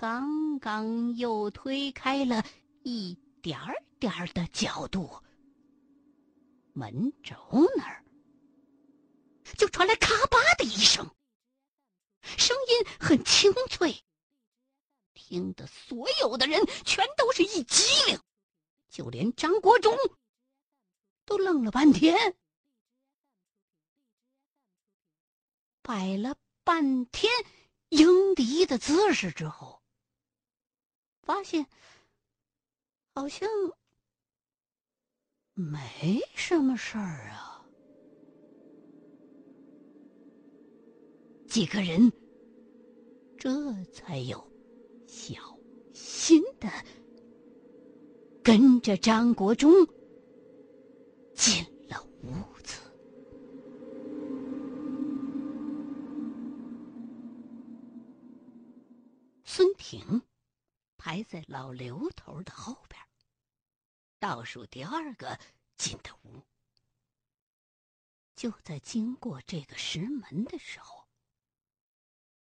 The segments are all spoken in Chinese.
刚刚又推开了一点儿点儿的角度，门轴那儿就传来咔吧的一声，声音很清脆，听得所有的人全都是一激灵，就连张国忠都愣了半天，摆了半天迎敌的姿势之后。发现好像没什么事儿啊。几个人这才有小心的跟着张国忠进了屋子。孙婷。排在老刘头的后边，倒数第二个进的屋。就在经过这个石门的时候，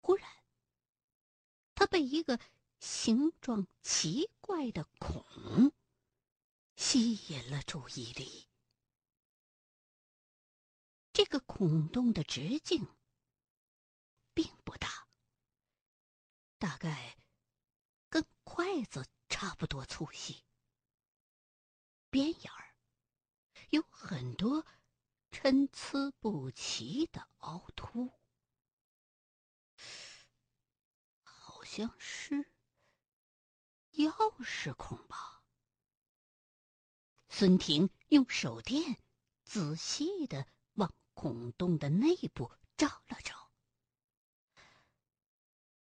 忽然，他被一个形状奇怪的孔吸引了注意力。这个孔洞的直径并不大，大概。筷子差不多粗细，边沿儿有很多参差不齐的凹凸，好像是钥匙孔吧。孙婷用手电仔细的往孔洞的内部照了照，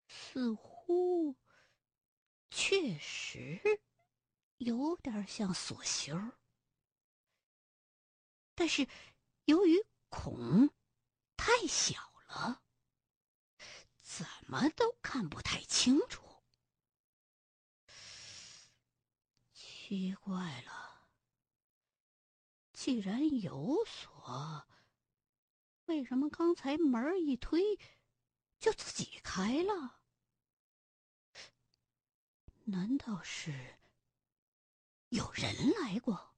似乎。确实有点像锁芯儿，但是由于孔太小了，怎么都看不太清楚。奇怪了，既然有锁，为什么刚才门一推就自己开了？难道是有人来过？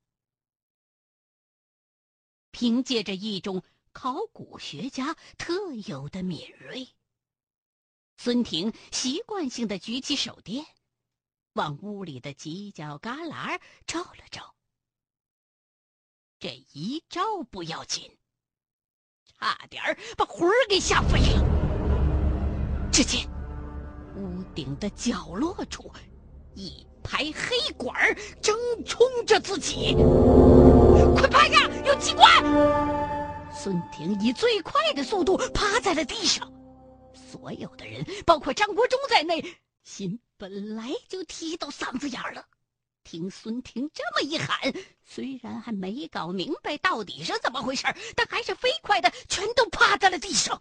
凭借着一种考古学家特有的敏锐，孙婷习惯性的举起手电，往屋里的犄角旮旯照了照。这一照不要紧，差点把魂儿给吓飞了。只见屋顶的角落处。一排黑管正冲着自己，快趴下！有机关！孙婷以最快的速度趴在了地上，所有的人，包括张国忠在内，心本来就提到嗓子眼了。听孙婷这么一喊，虽然还没搞明白到底是怎么回事，但还是飞快的全都趴在了地上。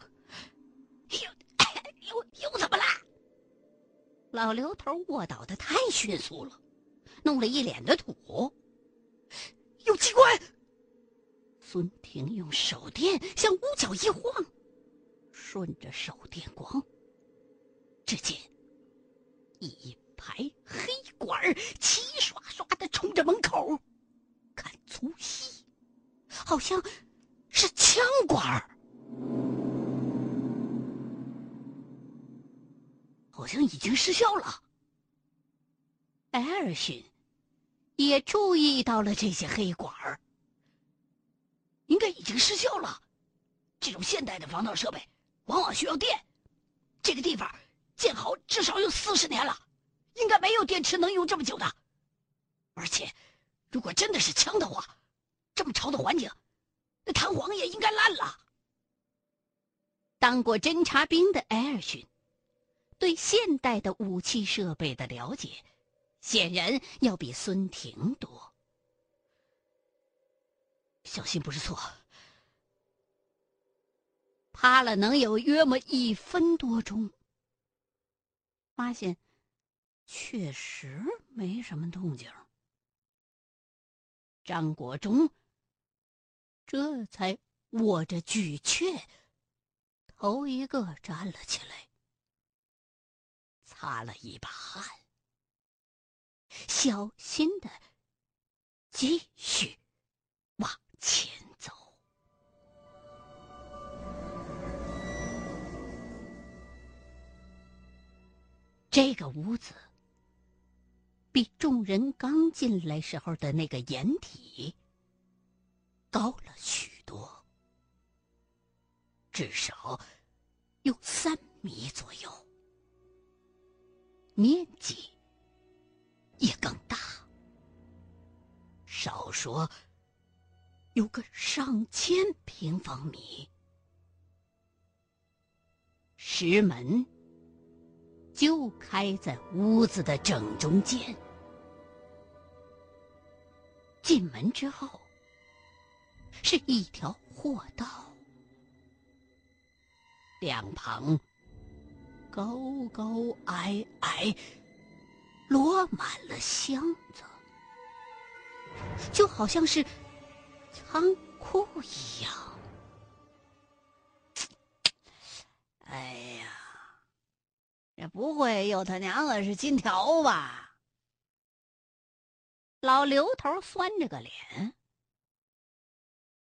又又又怎么了？老刘头卧倒的太迅速了，弄了一脸的土。有机关！孙婷用手电向屋角一晃，顺着手电光，只见一排黑管齐刷刷的冲着门口，看粗细，好像是枪管。好像已经失效了。艾尔逊也注意到了这些黑管儿，应该已经失效了。这种现代的防盗设备往往需要电，这个地方建好至少有四十年了，应该没有电池能用这么久的。而且，如果真的是枪的话，这么潮的环境，那弹簧也应该烂了。当过侦察兵的艾尔逊。对现代的武器设备的了解，显然要比孙婷多。小心不是错。趴了能有约莫一分多钟，发现确实没什么动静。张国忠这才握着巨阙，头一个站了起来。擦了一把汗，小心的继续往前走。这个屋子比众人刚进来时候的那个掩体高了许多，至少有三米左右。面积也更大，少说有个上千平方米。石门就开在屋子的正中间。进门之后，是一条货道，两旁。高高矮矮，摞满了箱子，就好像是仓库一样。哎呀，这不会又他娘的是金条吧？老刘头酸着个脸。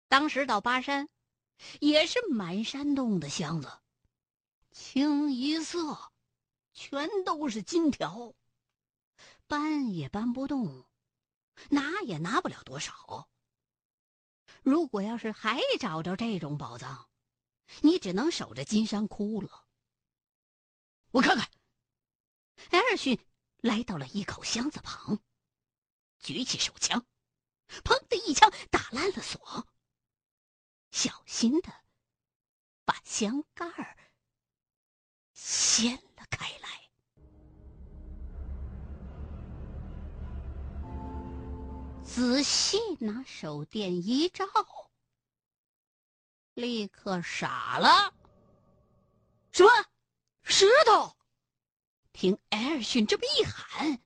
当时到巴山，也是满山洞的箱子。清一色，全都是金条，搬也搬不动，拿也拿不了多少。如果要是还找着这种宝藏，你只能守着金山窟了。我看看，艾尔逊来到了一口箱子旁，举起手枪，砰的一枪打烂了锁，小心的把箱盖儿。掀了开来，仔细拿手电一照，立刻傻了。什么石头？听艾尔逊这么一喊，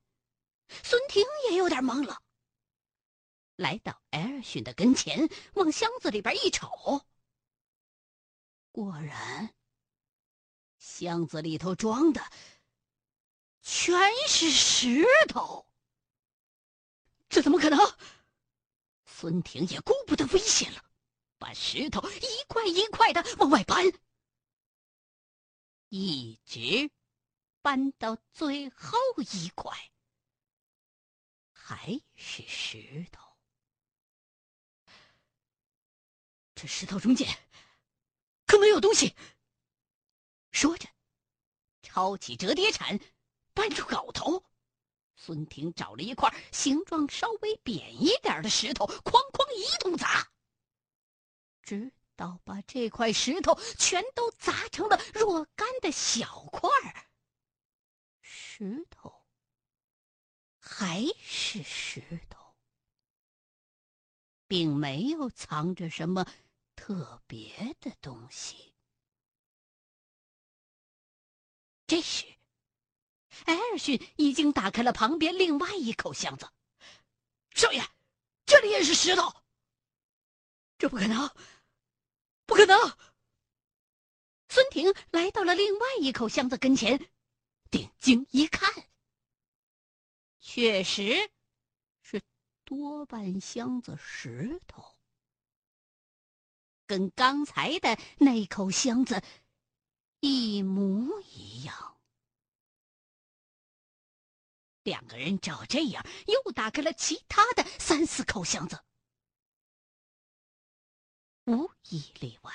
孙婷也有点懵了。来到艾尔逊的跟前，往箱子里边一瞅，果然。箱子里头装的全是石头，这怎么可能？孙婷也顾不得危险了，把石头一块一块的往外搬，一直搬到最后一块，还是石头。这石头中间可能有东西。说着，抄起折叠铲，搬出镐头。孙婷找了一块形状稍微扁一点的石头，哐哐一通砸，直到把这块石头全都砸成了若干的小块。石头还是石头，并没有藏着什么特别的东西。这时，艾尔逊已经打开了旁边另外一口箱子。少爷，这里也是石头。这不可能，不可能！孙婷来到了另外一口箱子跟前，定睛一看，确实是多半箱子石头，跟刚才的那口箱子。一模一样。两个人照这样，又打开了其他的三四口箱子，无一例外，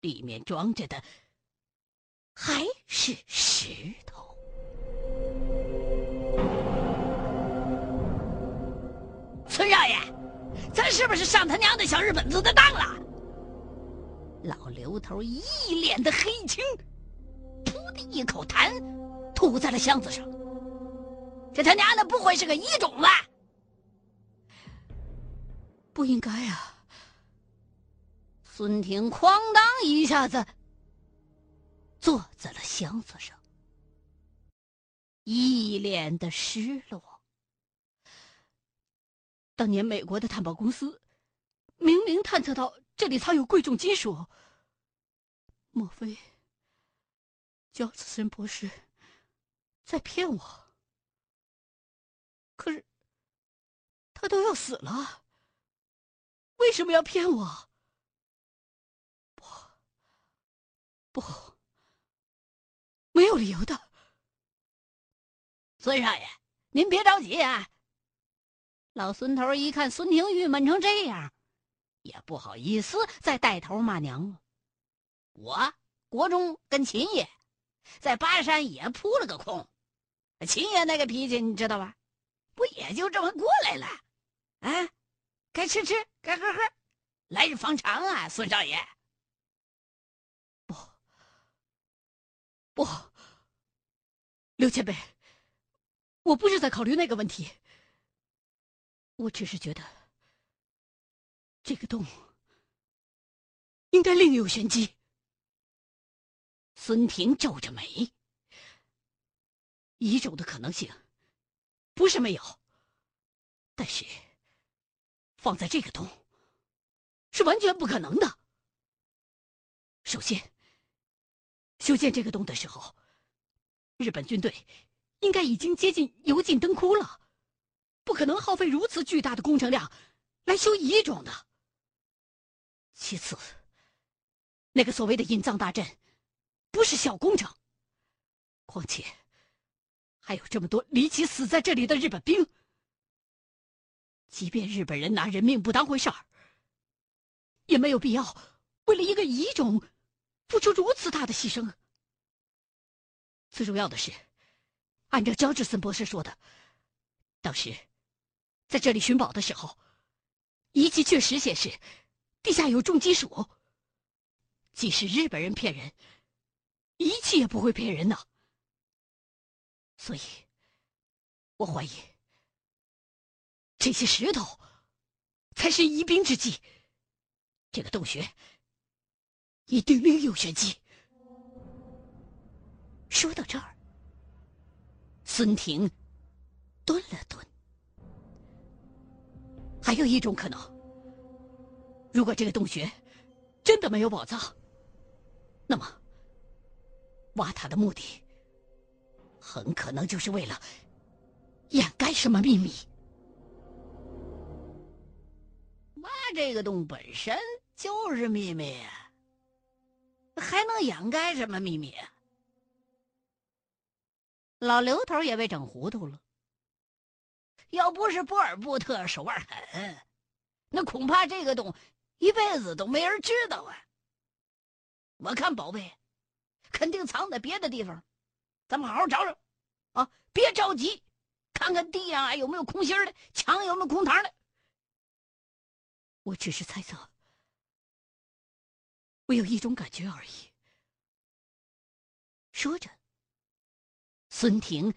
里面装着的还是石头。孙少爷，咱是不是上他娘的小日本子的当了？老刘头一脸的黑青，噗的一口痰吐在了箱子上。这他娘的不会是个遗种吧？不应该啊！孙婷哐当一下子坐在了箱子上，一脸的失落。当年美国的探宝公司明明探测到。这里藏有贵重金属，莫非焦子森博士在骗我。可是他都要死了，为什么要骗我？不，不，没有理由的。孙少爷，您别着急啊。老孙头一看孙婷郁闷成这样，也不好意思再带头骂娘了。我国忠跟秦爷在巴山也扑了个空，秦爷那个脾气你知道吧？不也就这么过来了？啊，该吃吃，该喝喝，来日方长啊，孙少爷。不，不，刘前辈，我不是在考虑那个问题。我只是觉得，这个洞应该另有玄机。孙婷皱着眉，遗种的可能性不是没有，但是放在这个洞是完全不可能的。首先，修建这个洞的时候，日本军队应该已经接近油尽灯枯了。不可能耗费如此巨大的工程量来修遗种的。其次，那个所谓的隐藏大阵不是小工程，况且还有这么多离奇死在这里的日本兵。即便日本人拿人命不当回事儿，也没有必要为了一个遗种付出如此大的牺牲。最重要的是，按照焦志森博士说的，当时。在这里寻宝的时候，仪器确实显示地下有重金属。即使日本人骗人，仪器也不会骗人呐。所以，我怀疑这些石头才是疑兵之计。这个洞穴一定另有玄机。说到这儿，孙婷顿了顿。还有一种可能，如果这个洞穴真的没有宝藏，那么挖它的目的很可能就是为了掩盖什么秘密。挖这个洞本身就是秘密，还能掩盖什么秘密？老刘头也被整糊涂了。要不是波尔布特手腕狠，那恐怕这个洞一辈子都没人知道啊！我看宝贝肯定藏在别的地方，咱们好好找找啊！别着急，看看地上啊有没有空心的，墙有没有空膛的。我只是猜测，我有一种感觉而已。说着，孙婷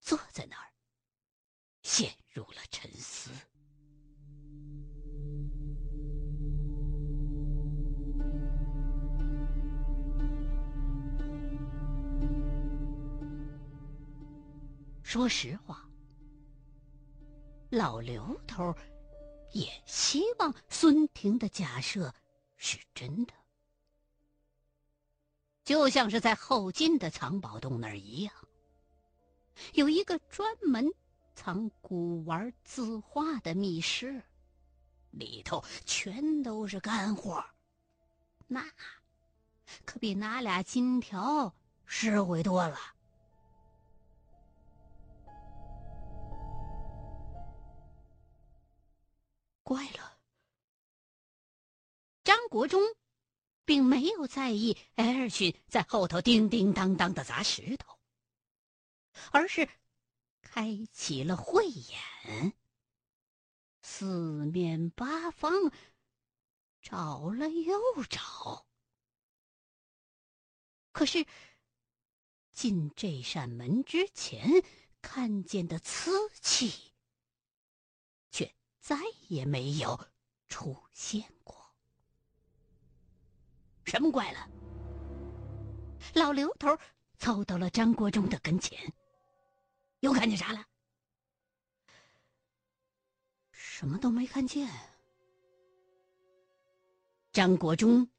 坐在那儿。陷入了沉思。说实话，老刘头也希望孙婷的假设是真的，就像是在后进的藏宝洞那儿一样，有一个专门。藏古玩字画的密室，里头全都是干货，那可比拿俩金条实惠多了。怪了，张国忠并没有在意艾尔逊在后头叮叮当当的砸石头，而是。开启了慧眼，四面八方找了又找，可是进这扇门之前看见的瓷器，再也没有出现过。什么怪了？老刘头凑到了张国忠的跟前。又看见啥了？什么都没看见。张国忠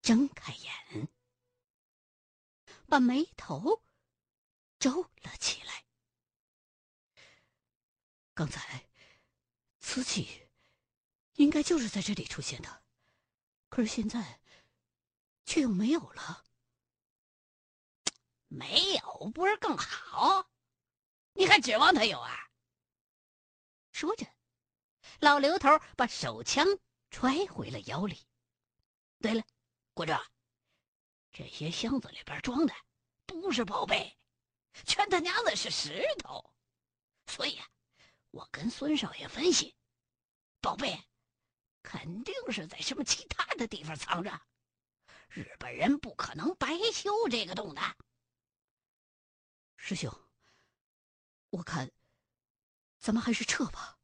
睁开眼，把眉头皱了起来。刚才瓷器应该就是在这里出现的，可是现在却又没有了。没有不是更好？你还指望他有啊？说着，老刘头把手枪揣回了腰里。对了，国正，这些箱子里边装的不是宝贝，全他娘的是石头，所以啊，我跟孙少爷分析，宝贝肯定是在什么其他的地方藏着，日本人不可能白修这个洞的。师兄，我看咱们还是撤吧。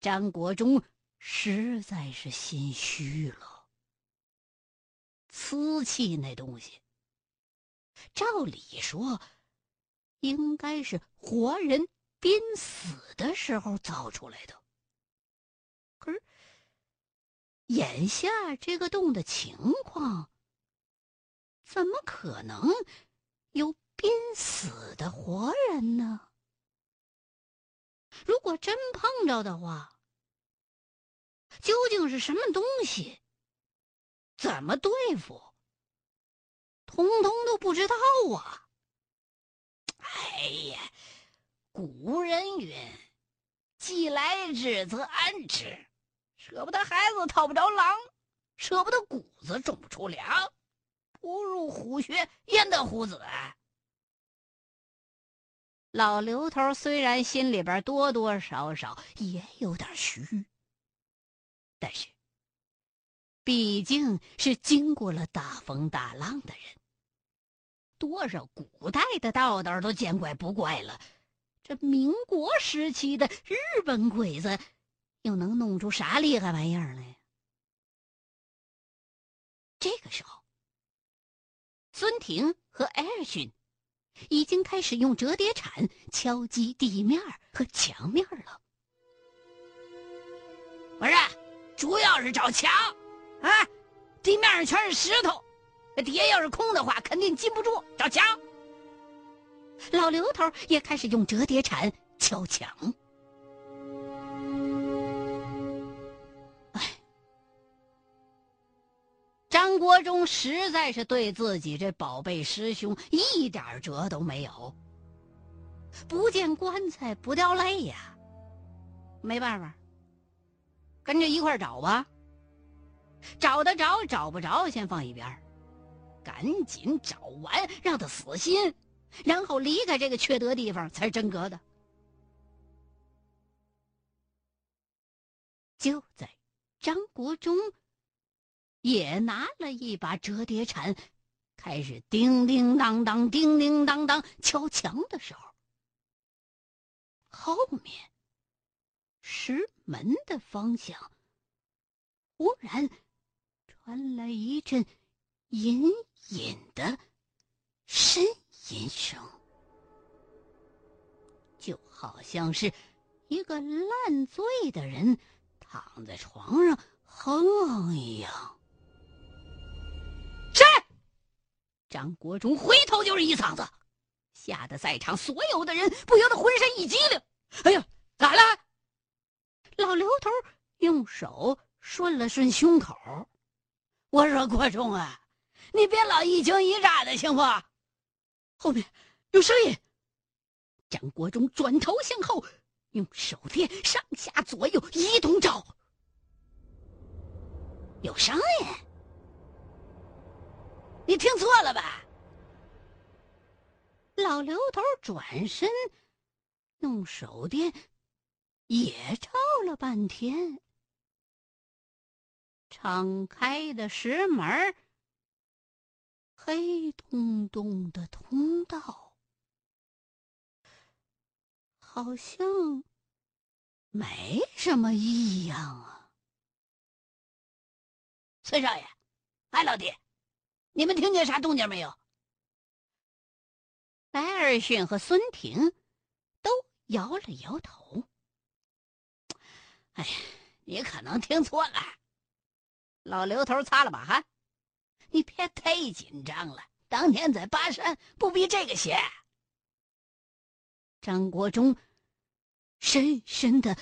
张国忠实在是心虚了。瓷器那东西，照理说应该是活人濒死的时候造出来的，可是眼下这个洞的情况，怎么可能？有濒死的活人呢？如果真碰着的话，究竟是什么东西？怎么对付？通通都不知道啊！哎呀，古人云：“既来之，则安之。”舍不得孩子套不着狼，舍不得谷子种不出粮。不入虎穴，焉得虎子？老刘头虽然心里边多多少少也有点虚，但是毕竟是经过了大风大浪的人，多少古代的道道都见怪不怪了。这民国时期的日本鬼子，又能弄出啥厉害玩意儿来？这个时候。孙婷和艾尔逊已经开始用折叠铲敲击地面和墙面了。不是，主要是找墙啊！地面上全是石头，底下要是空的话，肯定禁不住。找墙。老刘头也开始用折叠铲敲墙。张国忠实在是对自己这宝贝师兄一点辙都没有。不见棺材不掉泪呀，没办法，跟着一块找吧。找得着找不着先放一边，赶紧找完让他死心，然后离开这个缺德地方才是真格的。就在张国忠。也拿了一把折叠铲，开始叮叮当当、叮叮当当敲墙的时候，后面石门的方向忽然传来一阵隐隐的呻吟声，就好像是一个烂醉的人躺在床上哼哼一样。张国忠回头就是一嗓子，吓得在场所有的人不由得浑身一激灵。哎呀，咋了？老刘头用手顺了顺胸口。我说国忠啊，你别老一惊一乍的，行不？后面有声音。张国忠转头向后，用手电上下左右一通照。有声音。你听错了吧？老刘头转身，用手电也照了半天。敞开的石门，黑洞洞的通道，好像没什么异样啊。崔少爷，哎，老弟。你们听见啥动静没有？白尔逊和孙婷都摇了摇头。哎呀，你可能听错了。老刘头擦了把汗：“你别太紧张了，当年在巴山不比这个险。张国忠深深的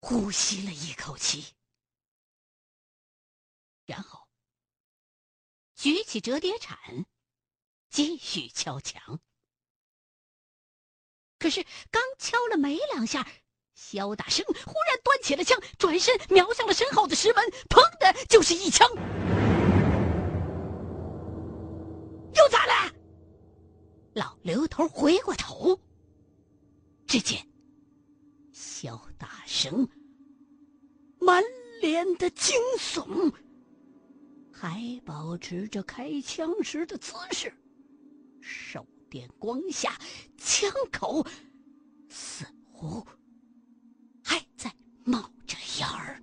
呼吸了一口气，然后举起折叠铲，继续敲墙。可是刚敲了没两下，肖大生忽然端起了枪，转身瞄向了身后的石门，砰的就是一枪。刘头回过头，只见肖大生满脸的惊悚，还保持着开枪时的姿势，手。电光下，枪口似乎还在冒着烟儿。